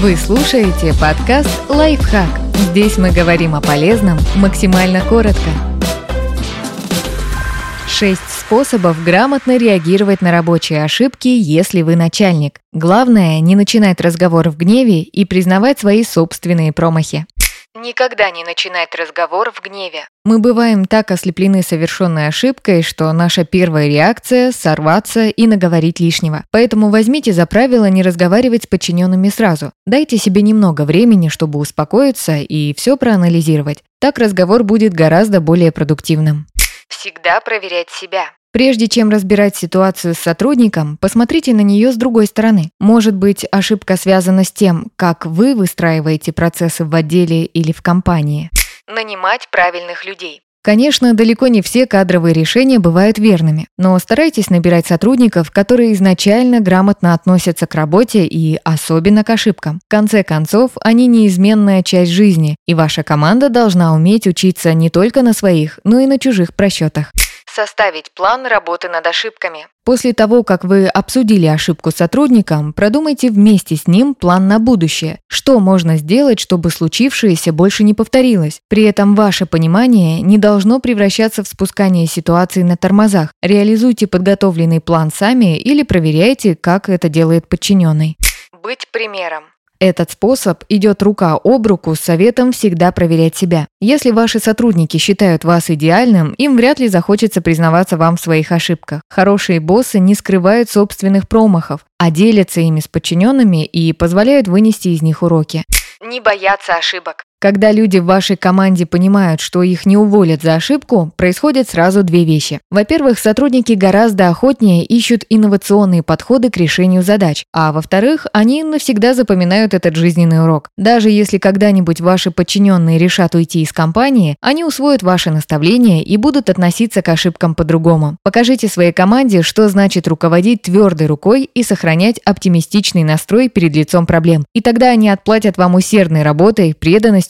Вы слушаете подкаст «Лайфхак». Здесь мы говорим о полезном максимально коротко. Шесть способов грамотно реагировать на рабочие ошибки, если вы начальник. Главное, не начинать разговор в гневе и признавать свои собственные промахи. Никогда не начинать разговор в гневе. Мы бываем так ослеплены совершенной ошибкой, что наша первая реакция – сорваться и наговорить лишнего. Поэтому возьмите за правило не разговаривать с подчиненными сразу. Дайте себе немного времени, чтобы успокоиться и все проанализировать. Так разговор будет гораздо более продуктивным. Всегда проверять себя. Прежде чем разбирать ситуацию с сотрудником, посмотрите на нее с другой стороны. Может быть, ошибка связана с тем, как вы выстраиваете процессы в отделе или в компании. Нанимать правильных людей. Конечно, далеко не все кадровые решения бывают верными, но старайтесь набирать сотрудников, которые изначально грамотно относятся к работе и особенно к ошибкам. В конце концов, они неизменная часть жизни, и ваша команда должна уметь учиться не только на своих, но и на чужих просчетах. Составить план работы над ошибками. После того, как вы обсудили ошибку с сотрудником, продумайте вместе с ним план на будущее. Что можно сделать, чтобы случившееся больше не повторилось? При этом ваше понимание не должно превращаться в спускание ситуации на тормозах. Реализуйте подготовленный план сами или проверяйте, как это делает подчиненный. Быть примером. Этот способ идет рука об руку с советом всегда проверять себя. Если ваши сотрудники считают вас идеальным, им вряд ли захочется признаваться вам в своих ошибках. Хорошие боссы не скрывают собственных промахов, а делятся ими с подчиненными и позволяют вынести из них уроки. Не бояться ошибок. Когда люди в вашей команде понимают, что их не уволят за ошибку, происходят сразу две вещи. Во-первых, сотрудники гораздо охотнее ищут инновационные подходы к решению задач, а во-вторых, они навсегда запоминают этот жизненный урок. Даже если когда-нибудь ваши подчиненные решат уйти из компании, они усвоят ваши наставления и будут относиться к ошибкам по-другому. Покажите своей команде, что значит руководить твердой рукой и сохранять оптимистичный настрой перед лицом проблем. И тогда они отплатят вам усердной работой, преданностью